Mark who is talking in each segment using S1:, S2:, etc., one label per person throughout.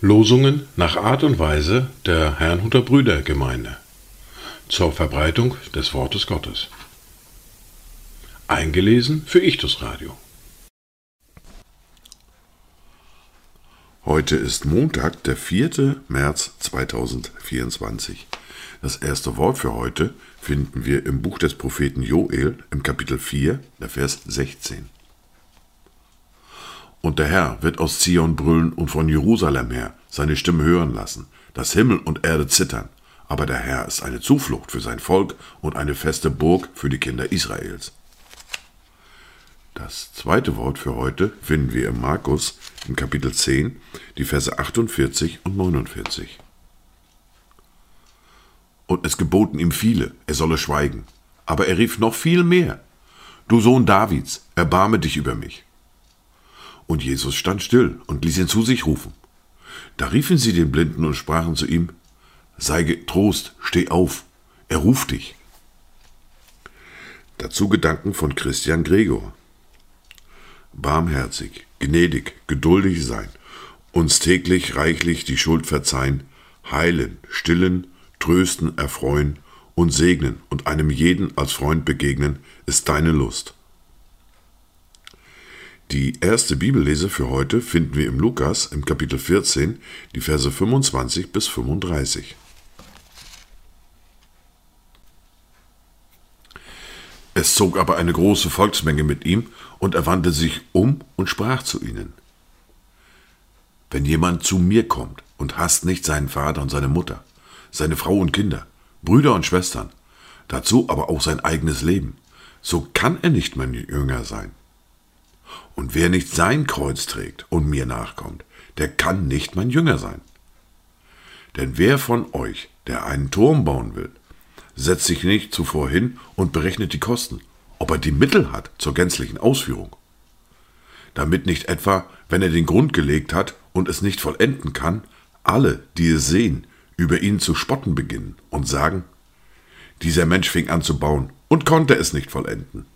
S1: Losungen nach Art und Weise der Herrnhuter Brüdergemeinde zur Verbreitung des Wortes Gottes. Eingelesen für Ichtus Radio.
S2: Heute ist Montag, der 4. März 2024. Das erste Wort für heute finden wir im Buch des Propheten Joel im Kapitel 4, der Vers 16. Und der Herr wird aus Zion brüllen und von Jerusalem her seine Stimme hören lassen, dass Himmel und Erde zittern. Aber der Herr ist eine Zuflucht für sein Volk und eine feste Burg für die Kinder Israels. Das zweite Wort für heute finden wir im Markus im Kapitel 10, die Verse 48 und 49. Und es geboten ihm viele, er solle schweigen. Aber er rief noch viel mehr. Du Sohn Davids, erbarme dich über mich. Und Jesus stand still und ließ ihn zu sich rufen. Da riefen sie den Blinden und sprachen zu ihm, Sei getrost, steh auf, er ruft dich. Dazu Gedanken von Christian Gregor. Barmherzig, gnädig, geduldig sein, uns täglich reichlich die Schuld verzeihen, heilen, stillen, trösten, erfreuen und segnen und einem jeden als Freund begegnen, ist deine Lust. Die erste Bibellese für heute finden wir im Lukas im Kapitel 14, die Verse 25 bis 35. Es zog aber eine große Volksmenge mit ihm, und er wandte sich um und sprach zu ihnen. Wenn jemand zu mir kommt und hasst nicht seinen Vater und seine Mutter, seine Frau und Kinder, Brüder und Schwestern, dazu aber auch sein eigenes Leben, so kann er nicht mein Jünger sein. Und wer nicht sein Kreuz trägt und mir nachkommt, der kann nicht mein Jünger sein. Denn wer von euch, der einen Turm bauen will, setzt sich nicht zuvor hin und berechnet die Kosten, ob er die Mittel hat zur gänzlichen Ausführung. Damit nicht etwa, wenn er den Grund gelegt hat und es nicht vollenden kann, alle, die es sehen, über ihn zu spotten beginnen und sagen, dieser Mensch fing an zu bauen und konnte es nicht vollenden.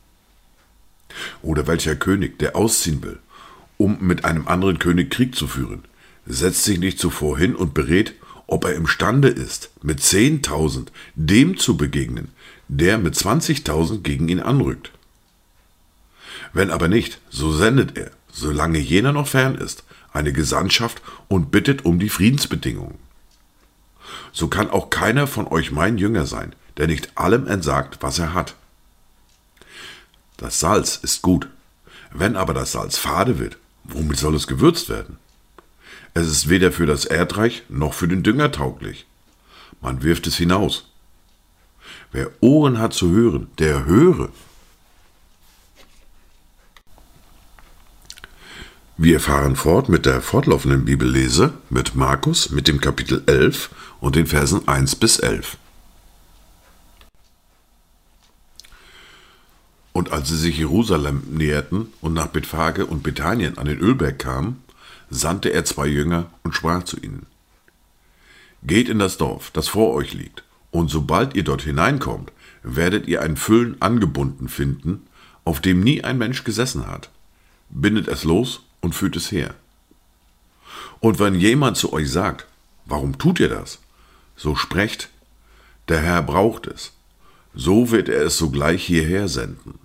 S2: Oder welcher König, der ausziehen will, um mit einem anderen König Krieg zu führen, setzt sich nicht zuvor hin und berät, ob er imstande ist, mit zehntausend dem zu begegnen, der mit zwanzigtausend gegen ihn anrückt. Wenn aber nicht, so sendet er, solange jener noch fern ist, eine Gesandtschaft und bittet um die Friedensbedingungen. So kann auch keiner von euch mein Jünger sein, der nicht allem entsagt, was er hat. Das Salz ist gut. Wenn aber das Salz fade wird, womit soll es gewürzt werden? Es ist weder für das Erdreich noch für den Dünger tauglich. Man wirft es hinaus. Wer Ohren hat zu hören, der höre. Wir fahren fort mit der fortlaufenden Bibellese mit Markus mit dem Kapitel 11 und den Versen 1 bis 11. Und als sie sich Jerusalem näherten und nach Bethphage und Bethanien an den Ölberg kamen, sandte er zwei Jünger und sprach zu ihnen, Geht in das Dorf, das vor euch liegt, und sobald ihr dort hineinkommt, werdet ihr ein Füllen angebunden finden, auf dem nie ein Mensch gesessen hat. Bindet es los und führt es her. Und wenn jemand zu euch sagt, warum tut ihr das? So sprecht, der Herr braucht es. So wird er es sogleich hierher senden.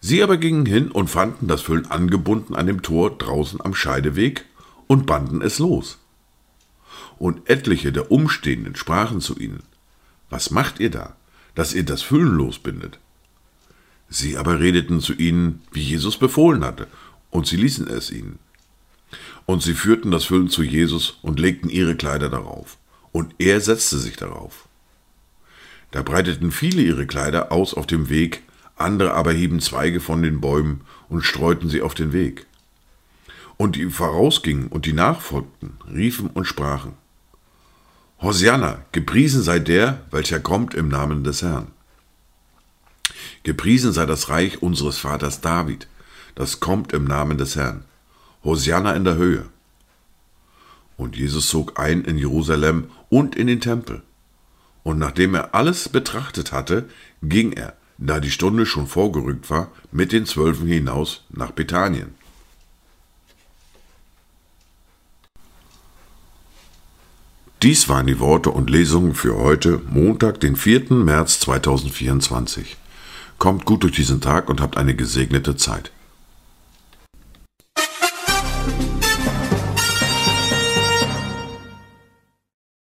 S2: Sie aber gingen hin und fanden das Füllen angebunden an dem Tor draußen am Scheideweg und banden es los. Und etliche der Umstehenden sprachen zu ihnen, Was macht ihr da, dass ihr das Füllen losbindet? Sie aber redeten zu ihnen, wie Jesus befohlen hatte, und sie ließen es ihnen. Und sie führten das Füllen zu Jesus und legten ihre Kleider darauf, und er setzte sich darauf. Da breiteten viele ihre Kleider aus auf dem Weg, andere aber hieben Zweige von den Bäumen und streuten sie auf den Weg. Und die vorausgingen und die nachfolgten, riefen und sprachen, Hosianna, gepriesen sei der, welcher kommt im Namen des Herrn. Gepriesen sei das Reich unseres Vaters David, das kommt im Namen des Herrn. Hosianna in der Höhe. Und Jesus zog ein in Jerusalem und in den Tempel. Und nachdem er alles betrachtet hatte, ging er, da die Stunde schon vorgerückt war, mit den Zwölfen hinaus nach Bethanien. Dies waren die Worte und Lesungen für heute, Montag, den 4. März 2024. Kommt gut durch diesen Tag und habt eine gesegnete Zeit.